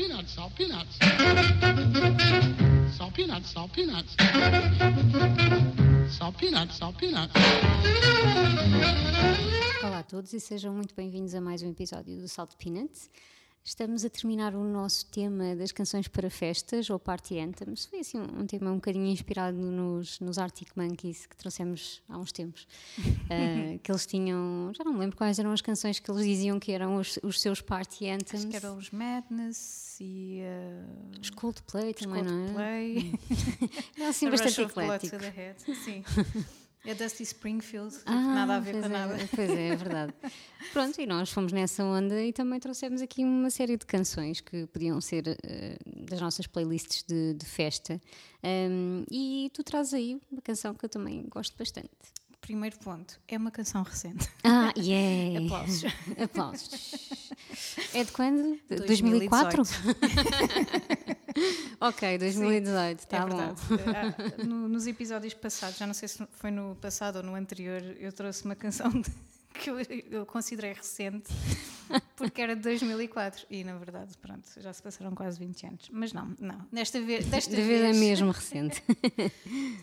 peanuts, salt peanuts. Salt peanuts, salt peanuts. Salt peanuts, salt peanuts. Olá a todos e sejam muito bem-vindos a mais um episódio do Salt Peanuts. Estamos a terminar o nosso tema das canções para festas, ou Party Anthems. Foi assim um, tema um bocadinho inspirado nos, nos Arctic Monkeys que trouxemos há uns tempos. Uh, que eles tinham, já não me lembro quais eram as canções que eles diziam que eram os, os seus Party Anthems. Acho que eram os Madness e. Uh, Os Coldplay também, não é? Coldplay. É assim bastante eclético. Sim. É Dusty Springfield, Ah, nada a ver com é, nada. Pois é, é verdade. Pronto, e nós fomos nessa onda e também trouxemos aqui uma série de canções que podiam ser eh, das nossas playlists de, de festa. Um, e tu trazes aí uma canção que eu também gosto bastante. Primeiro ponto, é uma canção recente. Ah, yeah! Aplausos. Aplausos. É de quando? De 2018. 2004? ok, 2018, está é bom. verdade. Ah, no- nos episódios passados, já não sei se foi no passado ou no anterior, eu trouxe uma canção de- que eu, eu considerei recente, porque era de 2004. E na verdade, pronto, já se passaram quase 20 anos. Mas não, não. Desta vez, desta De vez é vez mesmo recente.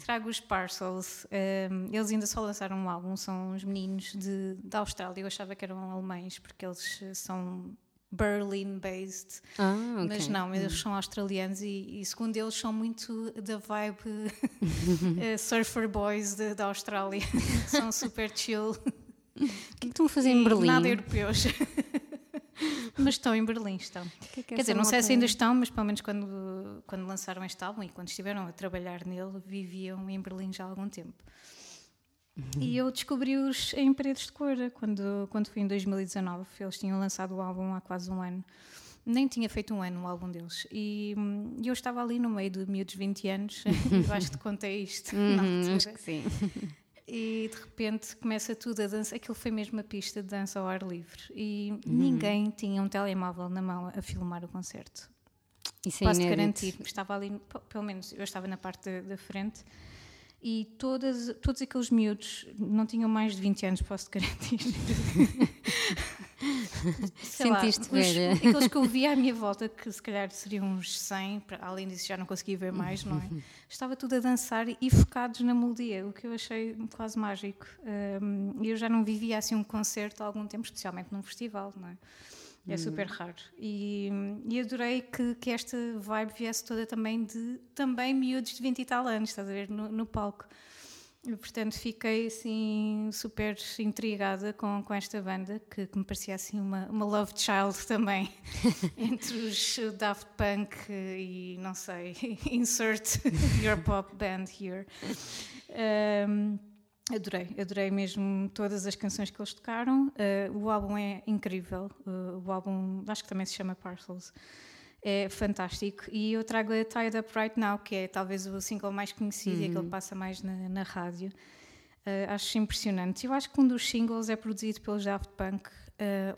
trago os Parcels. Um, eles ainda só lançaram um álbum, são uns meninos de, da Austrália. Eu achava que eram alemães, porque eles são Berlin-based. Ah, ok. Mas não, eles são australianos e, e segundo eles são muito da vibe eh, surfer boys de- da Austrália. são super chill. O que é que estão a fazer em Berlim? Nada europeus. mas estão em Berlim, estão. que é que Quer dizer, não sei se ainda estão, mas pelo menos quando, quando lançaram este álbum e quando estiveram a trabalhar nele, viviam em Berlim já há algum tempo. E eu descobri-os em Paredes de Cor, quando, quando fui em 2019. Eles tinham lançado o álbum há quase um ano. Nem tinha feito um ano o álbum deles. E hum, eu estava ali no meio de miúdos de 20 anos. eu acho que te contei isto Uhum, acho que sim. E de repente começa tudo a dança. Aquilo foi mesmo uma pista de dança ao ar livre. E Uhum. ninguém tinha um telemóvel na mão a filmar o concerto. Isso é Posso-te inédito. garantir, estava ali, pelo menos eu estava na parte da frente. E todas, todos aqueles miúdos não tinham mais de 20 anos, posso-te garantir. Sei lá, Sentiste os-. Aqueles que eu via à minha volta, que se calhar seriam uns 100, para- além disso já não conseguia ver mais, não é? Estava tudo a dançar e focados na melodia, o que eu achei quase mágico. Um, eu já não vivia assim um concerto há algum tempo, especialmente num festival, não é? É super raro. E, e adorei que, que esta vibe viesse toda também de também miúdos de 20 e tal anos, estás a ver, no, no palco. E, portanto, fiquei assim super intrigada com, com esta banda, que, que me parecia assim uma, uma love child também, entre os Daft Punk e não sei, insert your pop band here. Um, Adorei, adorei mesmo todas as canções que eles tocaram. Uh, o álbum é incrível. Uh, o álbum, acho que também se chama Parcels. É fantástico. E eu trago a Tied Up Right Now, que é talvez o single mais conhecido e aquele que passa mais na, na rádio. Uh, acho impressionante. Eu acho que um dos singles é produzido pelos Daft Punk,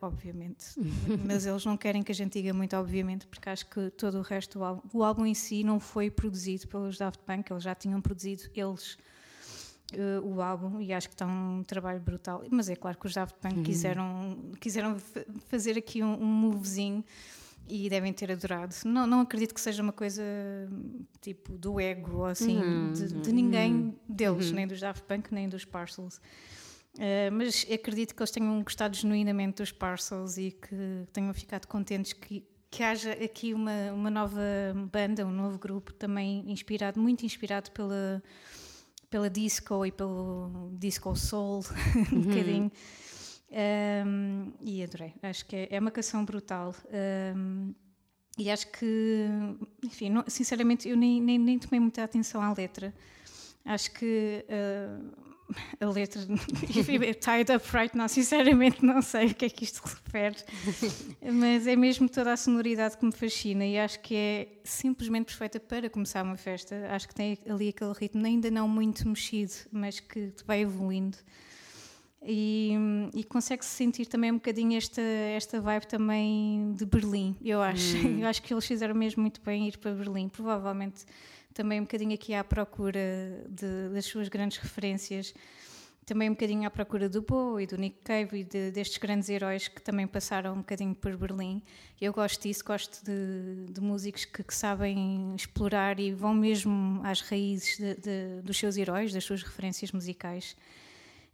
obviamente. Mas eles não querem que a gente diga muito, obviamente, porque acho que todo o resto do álbum, o álbum em si não foi produzido pelos Daft Punk, eles já tinham produzido eles eh, o álbum e acho que está um trabalho brutal. Mas é claro que os Daft Punk quiseram, quiseram fa- fazer aqui um, um movezinho e devem ter adorado. Não, não acredito que seja uma coisa tipo do ego ou assim, de, de ninguém deles, nem dos Daft Punk, nem dos Parcels. Eh, mas acredito que eles tenham gostado genuinamente dos Parcels e que tenham ficado contentes que, que haja aqui uma, uma nova banda, um novo grupo também inspirado, muito inspirado pela, pela disco e pelo disco soul, um bocadinho. Um, e adorei. Acho que é, é uma canção brutal. Um, e acho que, enfim, não- sinceramente, eu nem, nem, nem tomei muita atenção à letra. Acho que uh, a letra tied up right now, sinceramente não sei o que é que isto refere, mas é mesmo toda a sonoridade que me fascina e acho que é simplesmente perfeita para começar uma festa. Acho que tem ali aquele ritmo, ainda não muito mexido, mas que vai evoluindo. E, e consegue-se sentir também um bocadinho esta, esta vibe também de Berlim, eu acho. Eu acho que eles fizeram mesmo muito bem ir para Berlim. Provavelmente também um bocadinho aqui à procura de- das suas grandes referências. também um bocadinho à procura do Bo e do Nick Cave e de, destes grandes heróis que também passaram um bocadinho por Berlim. Eu gosto disso, gosto de, de músicos que, que, sabem explorar e vão mesmo às raízes de, dos seus heróis, das suas referências musicais.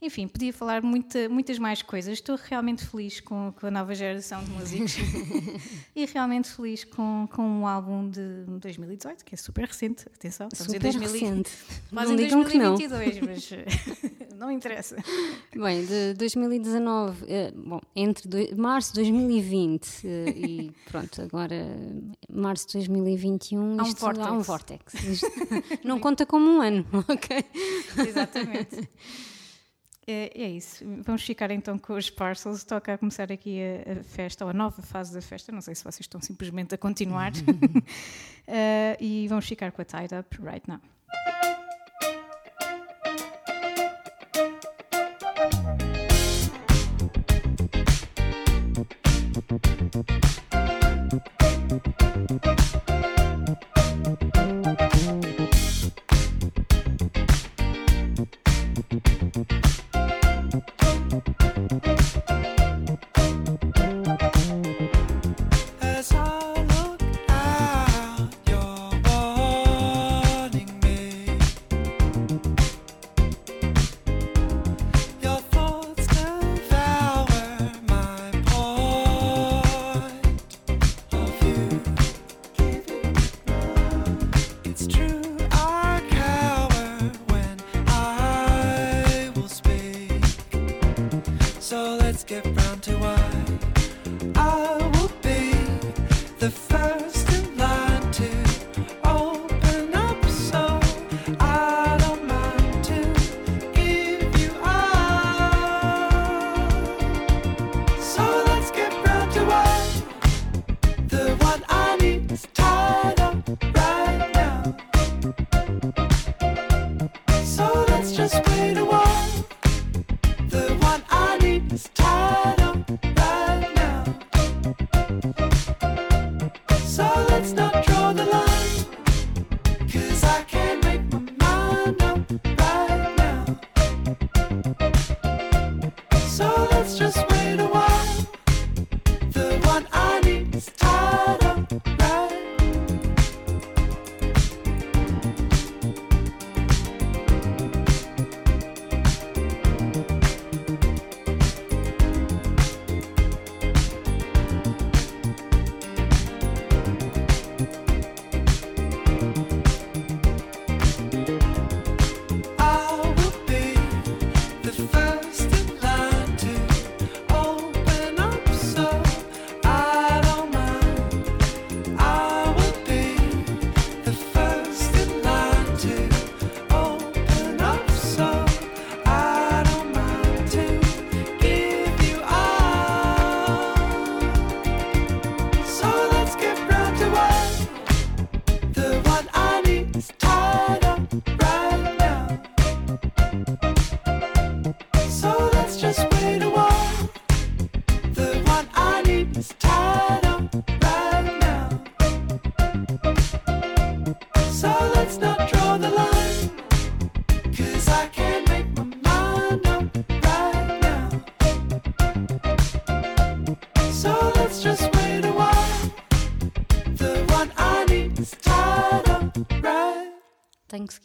Enfim, podia falar muita, muitas mais coisas. Estou realmente feliz com, com a nova geração de músicos e realmente feliz com, com um álbum de 2018, que é super recente. Atenção, super em 2000, recente. Mas não em 2022, mas não interessa. Bem, de 2019, eh, bom, entre do, março de 2020 eh, e pronto, agora março de 2021 há um isto, há um vórtex. não conta como um ano, ok? Exatamente. É, é, isso. Vamos ficar então com os parcels. Toca a começar aqui a, a, festa, ou a nova fase da festa. Não sei se vocês estão simplesmente a continuar. uh, e vamos ficar com a Tied Up right now. Tenho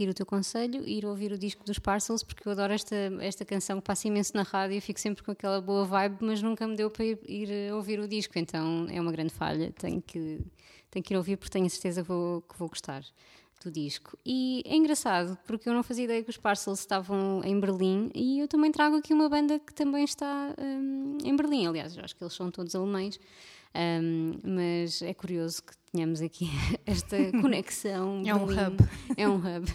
seguir o teu conselho e ir ouvir o disco dos Parcels, porque eu adoro esta, esta canção que passa imenso na rádio e fico sempre com aquela boa vibe, mas nunca me deu para ir, ir ouvir o disco, então é uma grande falha. Tenho que, tenho que ir ouvir porque tenho a certeza que vou, que vou gostar do disco. E é engraçado, porque eu não fazia ideia que os Parcels estavam em Berlim e eu também trago aqui uma banda que também está um, em Berlim. Aliás, eu acho que eles são todos alemães. Um, mas é curioso que tenhamos aqui esta conexão. é um hub. É um hub.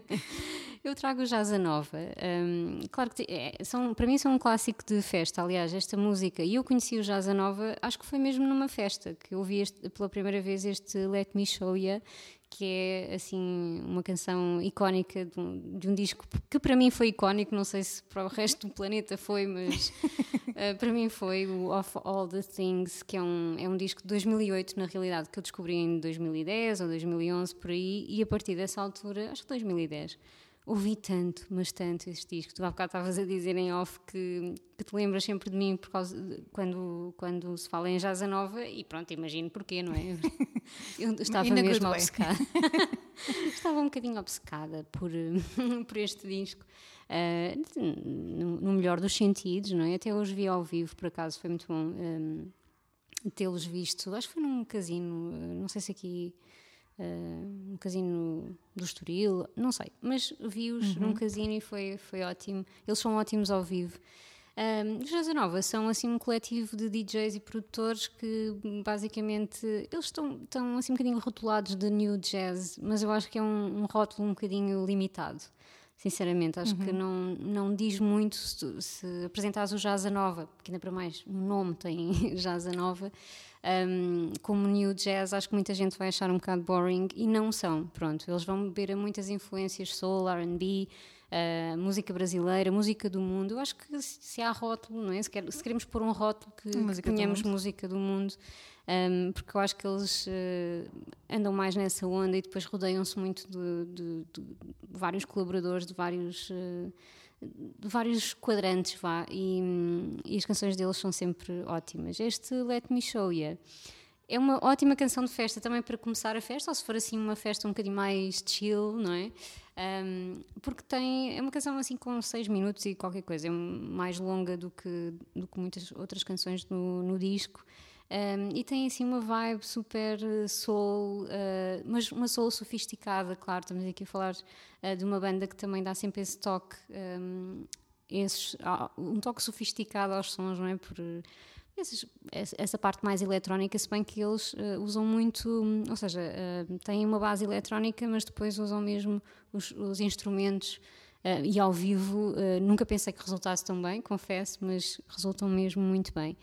Eu trago o Jazz Nova. Um, claro que é, são, para mim são um clássico de festa. Aliás, esta música, e eu conheci o Jazz Nova, acho que foi mesmo numa festa que eu ouvi este, pela primeira vez este Let Me Show You, que é assim uma canção icónica de um, de um, disco que para mim foi icónico, não sei se para o resto do planeta foi, mas uh, para mim foi o Of All the Things, que é um, é um disco de 2008, na realidade, que eu descobri em 2010 ou 2011 por aí, e a partir dessa altura, acho que 2010 ouvi tanto, mas tanto este disco. Tu há bocado estavas a dizer em off que, que te lembras sempre de mim por causa de, quando, quando se fala em Jaza Nova e pronto, imagino porquê, não é? Eu estava mesmo obcecada. estava um bocadinho obcecada por, por este disco. Uh, no, no, melhor dos sentidos, não é? Até hoje vi ao vivo, por acaso, foi muito bom um, tê-los visto. Acho que foi num casino, não sei se aqui uh, um casino do Estoril, não sei, mas vi-os uhum. num casino e foi, foi ótimo. Eles são ótimos ao vivo. Um, os Jazz Nova são assim um coletivo de DJs e produtores que basicamente eles estão, estão assim um bocadinho rotulados de new jazz, mas eu acho que é um, um rótulo um bocadinho limitado. Sinceramente, acho uhum. que não, não diz muito se, se apresentares o Jazz Nova, porque ainda para mais o nome tem Jazz Nova, um, como New Jazz, acho que muita gente vai achar um bocado boring e não são. Pronto, eles vão beber a muitas influências soul, RB, uh, música brasileira, música do mundo. Eu acho que se há rótulo, não é? Se, quer, se queremos pôr um rótulo que, que ponhamos música do mundo. Um, porque eu acho que eles uh, andam mais nessa onda e depois rodeiam-se muito de, de, de, vários colaboradores, de vários. Uh, de vários quadrantes, vá, e, e, as canções deles são sempre ótimas. Este Let Me Show You é uma ótima canção de festa também para começar a festa, ou se for assim uma festa um bocadinho mais chill, não é? Um, porque tem, é uma canção assim com 6 minutos e qualquer coisa, é mais longa do que, do que muitas outras canções no, no disco. Um, e tem assim uma vibe super soul, uh, mas uma soul sofisticada, claro. Estamos aqui a falar uh, de uma banda que também dá sempre esse toque, um, esses, uh, um toque sofisticado aos sons, não é? Por, esses, essa parte mais eletrónica, se bem que eles uh, usam muito, ou seja, uh, têm uma base eletrónica, mas depois usam mesmo os, os instrumentos uh, e ao vivo. nunca pensei que resultasse tão bem, confesso, mas resultam mesmo muito bem.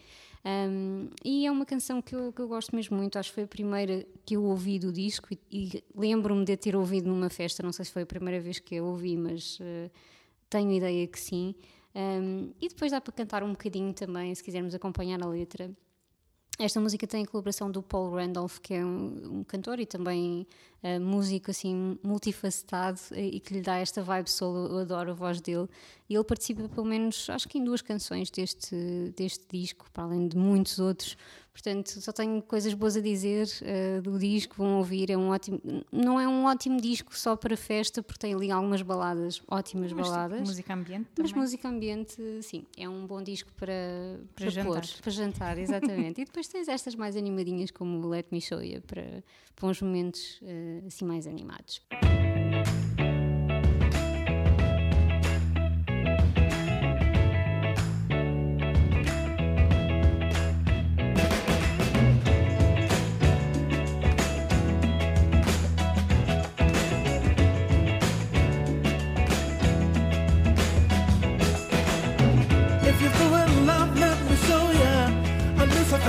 Um, e é uma canção que eu, que eu, gosto mesmo muito, acho que foi a primeira que eu ouvi do disco e, e lembro-me de ter ouvido numa festa, não sei se foi a primeira vez que eu ouvi, mas uh, tenho ideia que sim. Um, e depois dá para cantar um bocadinho também, se quisermos acompanhar a letra. Esta música tem a colaboração do Paul Randolph, que é um, um cantor e também uh, músico assim multifacetado e que lhe dá esta vibe solo. Eu adoro a voz dele. E ele participa pelo menos, acho que em duas canções deste, deste disco, para além de muitos outros. Portanto, só tenho coisas boas a dizer uh, do disco, vão ouvir. É um ótimo, não é um ótimo disco só para festa, porque tem ali algumas baladas, ótimas mas, baladas. Música ambiente também. Mas música ambiente, sim, é um bom disco para, para, para jantar. Pôr, para jantar, exatamente. e depois tens estas mais animadinhas como Let Me Show You, para, para uns momentos uh, assim mais animados.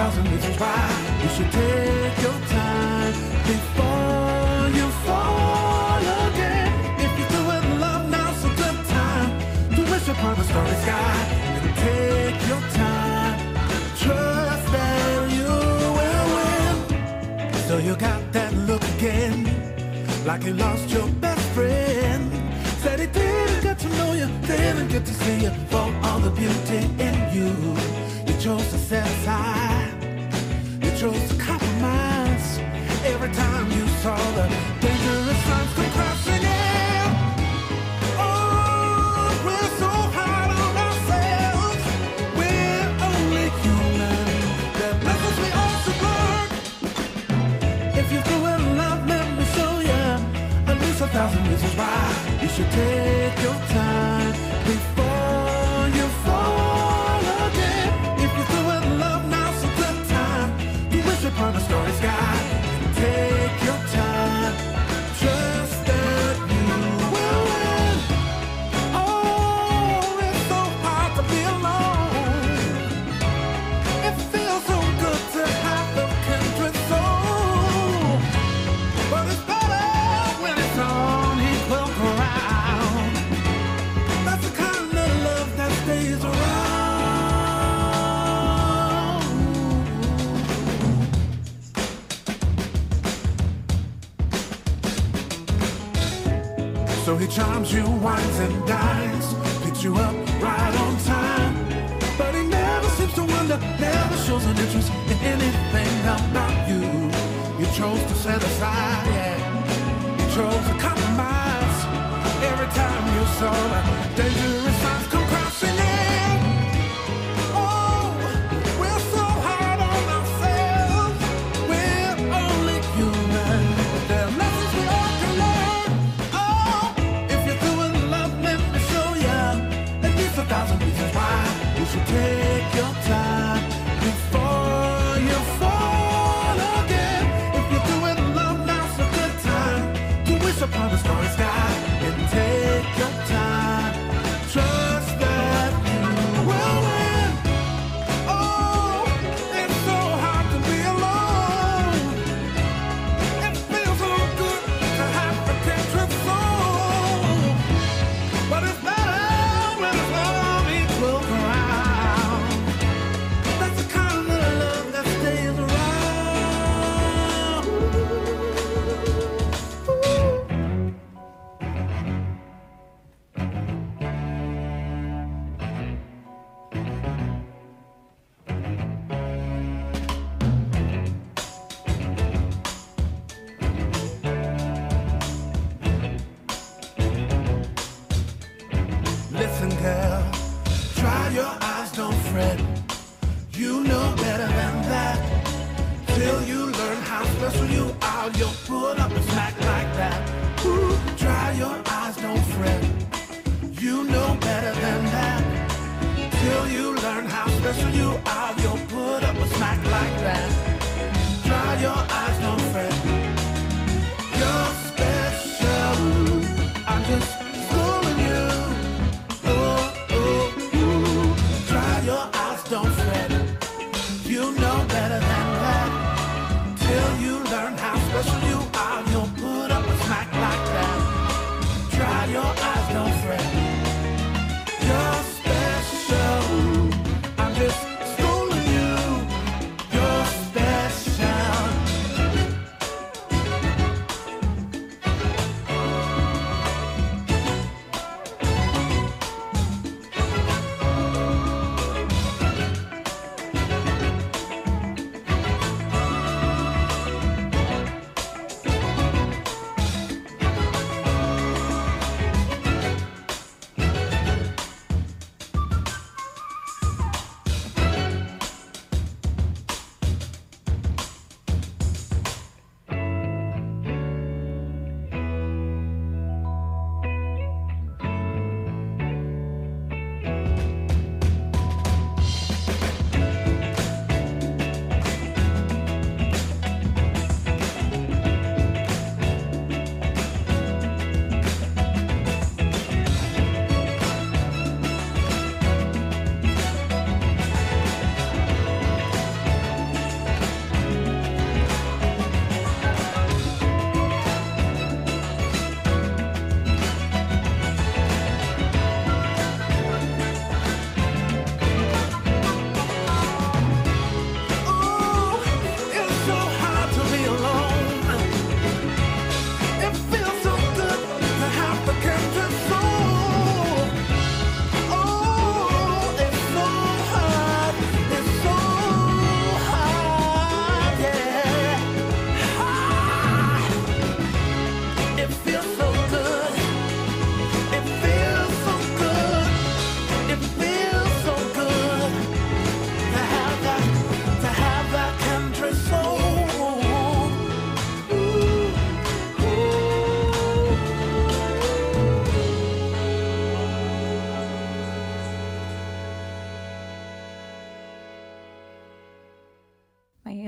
thousand reasons why you should take you got that look again, like you lost your best friend. Said he didn't get to know you, didn't get to see you for all the beauty in you. You chose to set aside you chose to compromise every time you saw the dangerous why you should take your time you wines and dine. just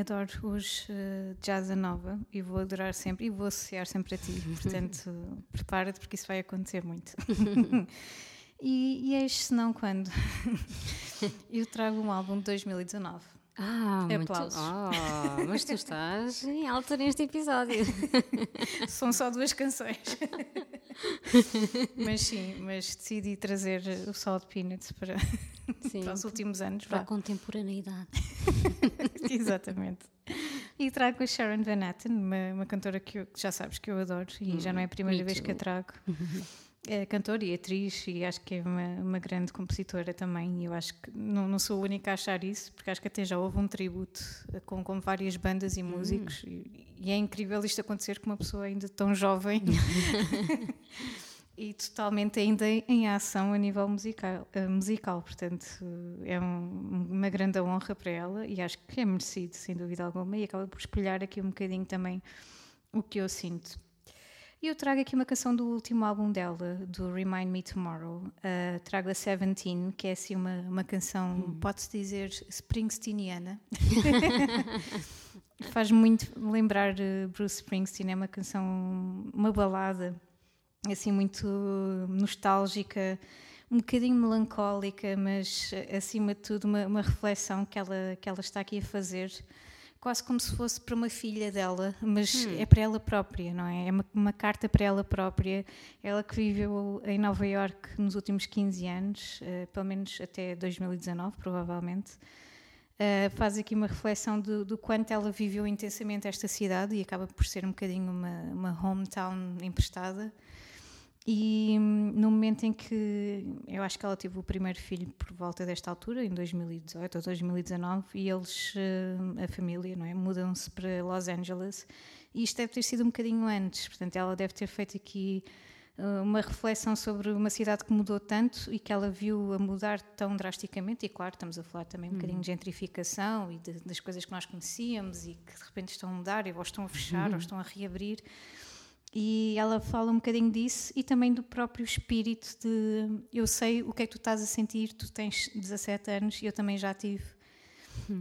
Adoro os uh, Jazz Nova e vou adorar sempre e vou associar sempre a ti. Portanto, prepara-te porque isso vai acontecer muito. e, e é eis se não quando. Eu trago um álbum de 2019 ah, é muito... aplausos. Oh, mas tu estás em alta neste episódio. São só duas canções. mas sim, mas decidi trazer o Salt Peanuts para, sim, para os últimos anos. Para vá. a contemporaneidade. Exatamente. E trago a Sharon Van Etten, uma, uma cantora que, eu, que, já sabes que eu adoro e hum, já não é a primeira vez too. que a trago. É cantora e atriz e acho que é uma, uma grande compositora também. E eu acho que não, não sou a única a achar isso, porque acho que até já houve um tributo eh, com, com várias bandas e músicos. E, e é incrível isto acontecer com uma pessoa ainda tão jovem e totalmente ainda em ação a nível musical. eh, musical. Portanto, é um- uma grande honra para ela e acho que é merecido, sem dúvida alguma. E acaba por espelhar aqui um bocadinho também o que eu sinto. E eu trago aqui uma canção do último álbum dela, do Remind Me Tomorrow. Uh, trago a Seventeen, que é assim uma, uma canção, pode-se dizer, Springsteeniana. Faz muito lembrar uh, Bruce Springsteen, é uma canção, uma balada, assim muito nostálgica, um bocadinho melancólica, mas acima de tudo uma, uma reflexão que ela, que ela está aqui a fazer quase como se fosse para uma filha dela, mas é para ela própria, não é? É uma, uma carta para ela própria. Ela que viveu em Nova York nos últimos 15 anos, eh, pelo menos até 2019, provavelmente. Uh, faz aqui uma reflexão do, do quanto ela viveu intensamente esta cidade e acaba por ser um bocadinho uma, uma hometown emprestada. E hum, no momento em que eu acho que ela teve o primeiro filho por volta desta altura, em 2018 ou 2019, e eles, hum, a família, não é, mudam-se para Los Angeles. E isto deve ter sido um bocadinho antes, portanto, ela deve ter feito aqui uh, uma reflexão sobre uma cidade que mudou tanto e que ela viu a mudar tão drasticamente. E claro, estamos a falar também um bocadinho de gentrificação e de- das coisas que nós conhecíamos e que de repente estão a mudar, ou estão a fechar, ou estão a reabrir. E ela fala um bocadinho disso e também do próprio espírito de eu sei o que é que tu estás a sentir, tu tens 17 anos e eu também já tive.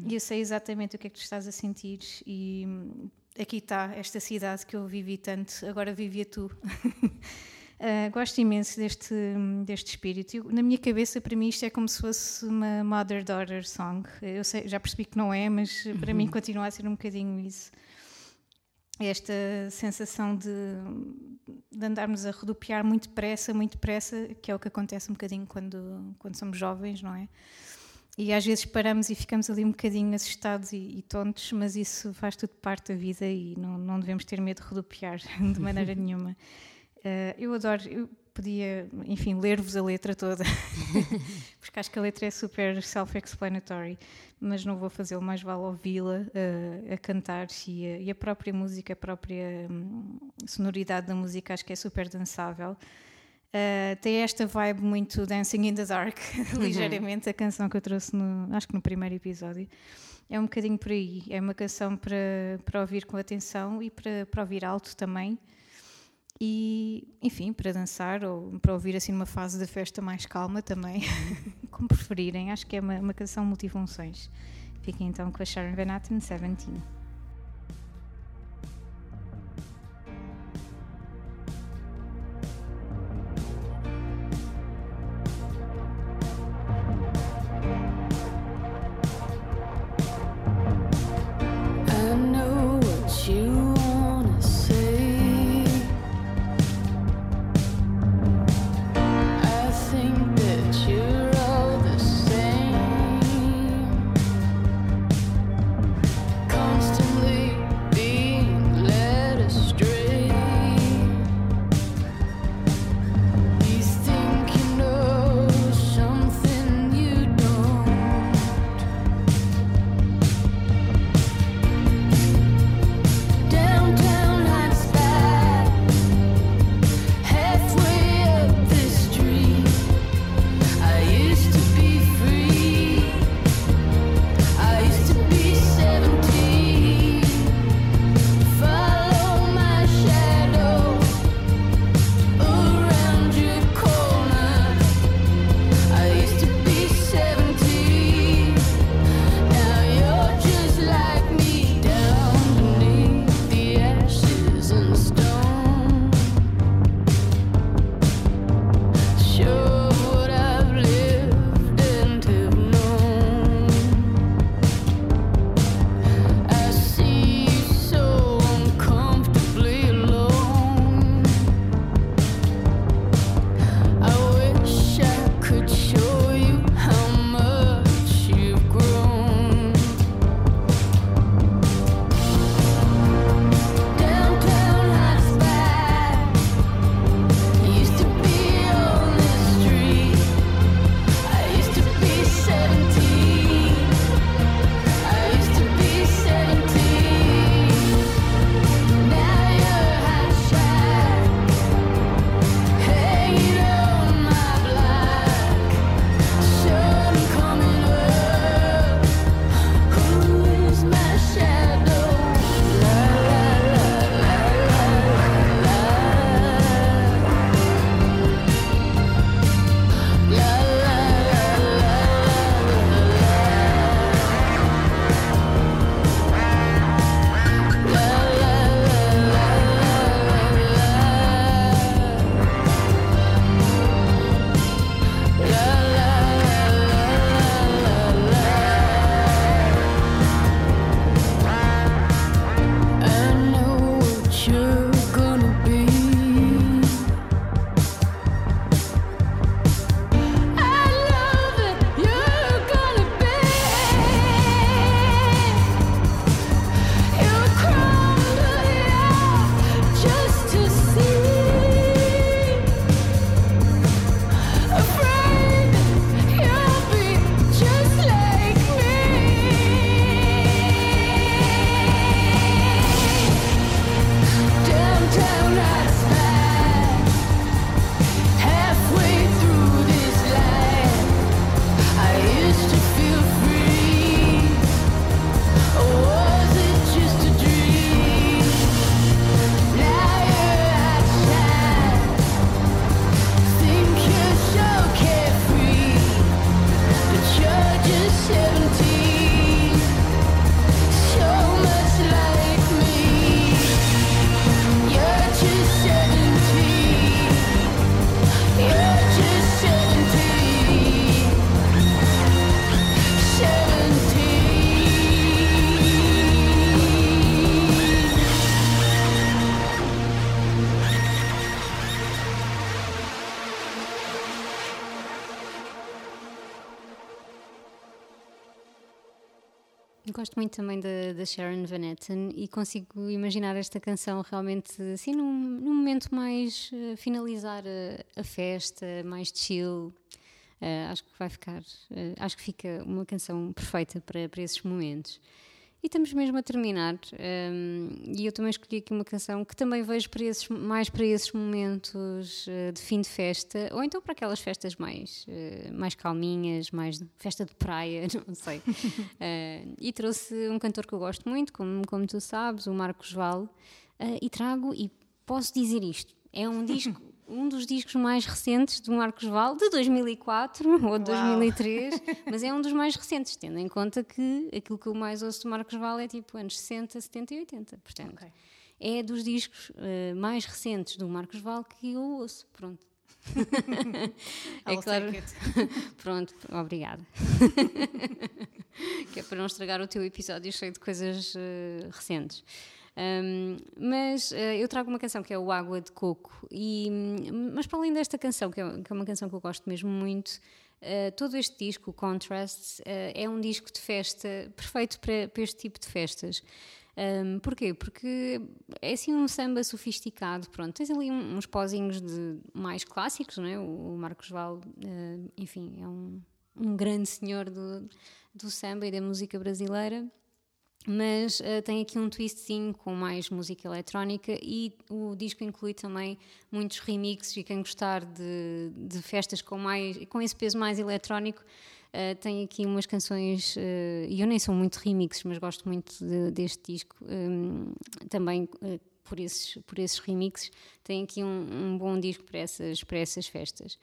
E eu sei exatamente o que é que tu estás a sentir e hum, aqui está esta cidade que eu vivi tanto, agora vivia tu. Uh, gosto imenso deste, deste espírito. Eu, na minha cabeça, para mim, isto é como se fosse uma mother-daughter song. Eu sei, já percebi que não é, mas para mim continua a ser um bocadinho isso esta sensação de, de andarmos a rodopiar muito depressa, muito depressa, que é o que acontece um bocadinho quando, quando somos jovens, não é? E às vezes paramos e ficamos ali um bocadinho assustados e, e tontos, mas isso faz tudo parte da vida e não, não devemos ter medo de rodopiar de maneira nenhuma. Uh, eu adoro, eu podia, enfim, ler-vos a letra toda, porque acho que a letra é super self-explanatory, mas não vou fazê-lo, mais vale ouvi-la uh, a cantar e a, e a, própria música, a própria hum, sonoridade da música, acho que é super dançável. Uh, tem esta vibe muito Dancing in the Dark, ligeiramente, a canção que eu trouxe, no, acho que no primeiro episódio. É um bocadinho por aí. É uma canção para, para ouvir com atenção e para, para ouvir alto também e enfim, para dançar ou para ouvir assim numa fase da festa mais calma também, como preferirem. Acho que é uma, uma canção multifunções. Fiquem então com a Sharon Van Etten, 17. Gosto muito também da, da Sharon Van Etten e consigo imaginar esta canção realmente assim num, num momento mais eh, finalizar a, a festa, mais chill. Eh, acho que vai ficar, eh, acho que fica uma canção perfeita para, para esses momentos. E estamos mesmo a terminar. ehm, e eu também escolhi aqui uma canção que também vejo para esses, mais para esses momentos eh, de fim de festa, ou então para aquelas festas mais, eh, mais calminhas, mais festa de praia, não sei. Eh, e trouxe um cantor que eu gosto muito, como, como tu sabes, o Marcos Val, e trago, e posso dizer isto, é um disco. Um dos discos mais recentes do Marcos Val, de 2004 ou de Uau. 2003, mas é um dos mais recentes, tendo em conta que aquilo que eu mais ouço do Marcos Val é tipo anos 60, 70 e 80. Portanto, Ok. é dos discos eh, mais recentes do Marcos Val que eu ouço. Pronto. é claro. Pronto, obrigada. que é para não estragar o teu episódio cheio de coisas eh, recentes. Um, mas eh, eu trago uma canção que é o Água de Coco, e, hum, mas para além desta canção, que é, que é uma canção que eu gosto mesmo muito, eh, todo este disco, o Contrasts, eh, é um disco de festa perfeito para, para este tipo de festas. Um, porquê? Porque é assim um samba sofisticado, pronto, tens ali uns pozinhos de mais clássicos, não é? O, o Marcos Val, eh, enfim, é um, um grande senhor do, do samba e da música brasileira mas eh, tem aqui um twistzinho com mais música eletrónica e o disco inclui também muitos remixes e quem gostar de, de festas com, mais, com esse peso mais eletrónico eh, tem aqui umas canções eh, e eu nem sou muito remixes, mas gosto muito de- deste disco hum, também eh, por esses, por esses remixes tem aqui um, um bom disco para essas, para essas festas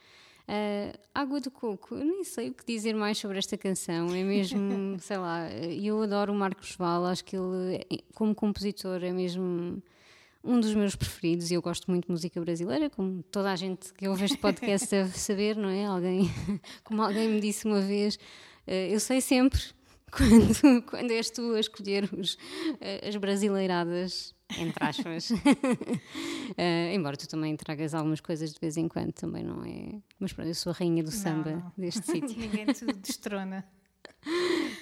Uh, Água de Coco, eu nem sei o que dizer mais sobre esta canção, é mesmo, sei lá, eu adoro o Marcos Val, acho que ele, como compositor, é mesmo um dos meus preferidos. E eu gosto muito de música brasileira, como toda a gente que ouve este podcast deve saber, não é? Alguém, como alguém me disse uma vez, eh, eu sei sempre quando, quando és tu a escolher os, eh, as brasileiradas, entre aspas. Eh, embora tu também tragas algumas coisas de vez em quando, também não é? Mas pronto, eu sou a rainha do samba não. deste sítio. Ninguém te destrona.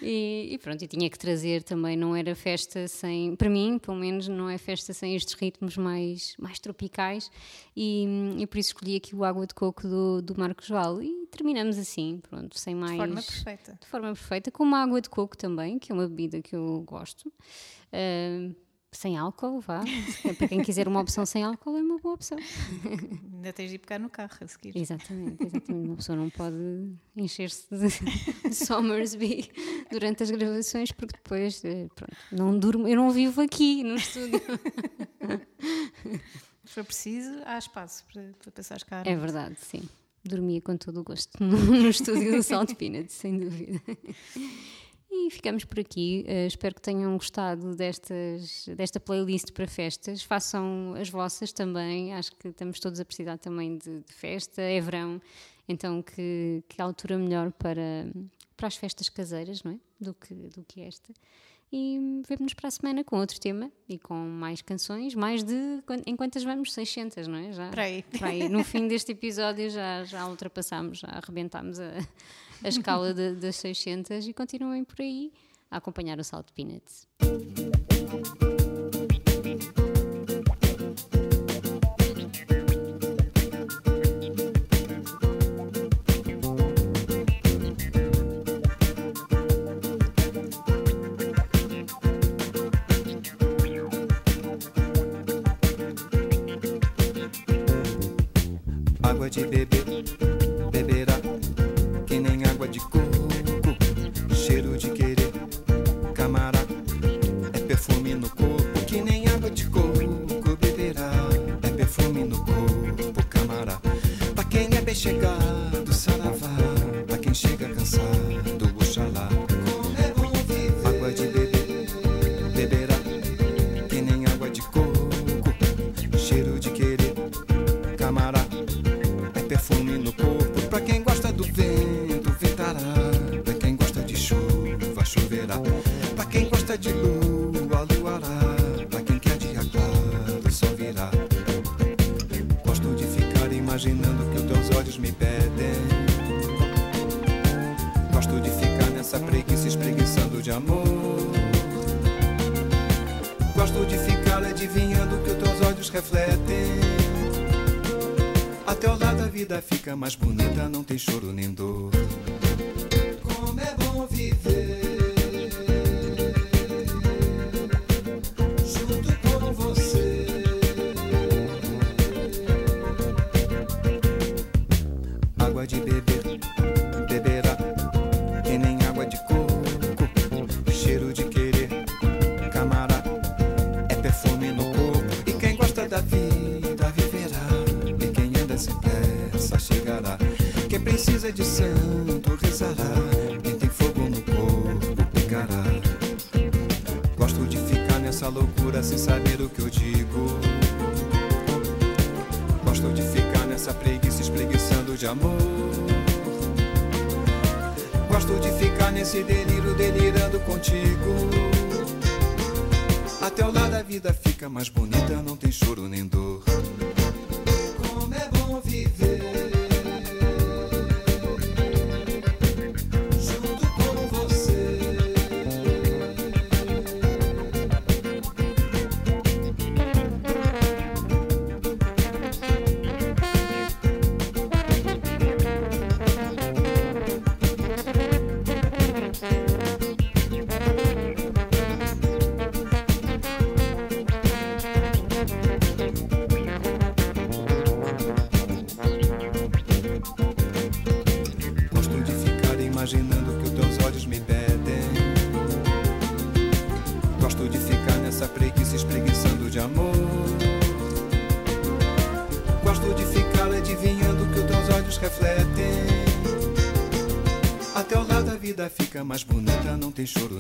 E, e pronto, e tinha que trazer também, não era festa sem, para mim, pelo menos, não é festa sem estes ritmos mais, mais tropicais e, e por isso escolhi aqui o Água de Coco do, do Marcos Val e terminamos assim, pronto, sem mais... De forma perfeita. de forma perfeita, com uma água de coco também, que é uma bebida que eu gosto. Ah, sem álcool, vá. Para quem quiser uma opção sem álcool, é uma boa opção. Ainda tens de ir pegar no carro a seguir. Exatamente, exatamente. Uma pessoa não pode encher-se de, de Somersby durante as gravações, porque depois, eh, pronto, não durmo, eu não vivo aqui no estúdio. Se for preciso, há espaço para, para passares cá. É verdade, sim. Dormia com todo o gosto no, no estúdio do Salt Peanuts, sem dúvida. E ficamos por aqui. Eh, espero que tenham gostado destas, desta playlist para festas. Façam as vossas também. Acho que estamos todos a precisar também de, de festa. É verão, então que, que altura melhor para, para as festas caseiras, não é? Do que, do que esta. E vemo-nos para a semana com outro tema e com mais canções, mais de. Em quantas vamos? 600, não é? Já, Para aí. para aí. No fim deste episódio já, já ultrapassámos, já arrebentámos a, a escala de- das 600 e continuem por aí a acompanhar o Salt Peanuts. De beber, beberá que nem água de coco. Cheiro de querer, camará, é perfume no corpo que nem água de coco. Beberá, é perfume no corpo, camará. Pra quem é bem chegado, saravá. Pra quem chega cansado, vida fica mais bonita, não tem choro nem dor. te should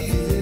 vida.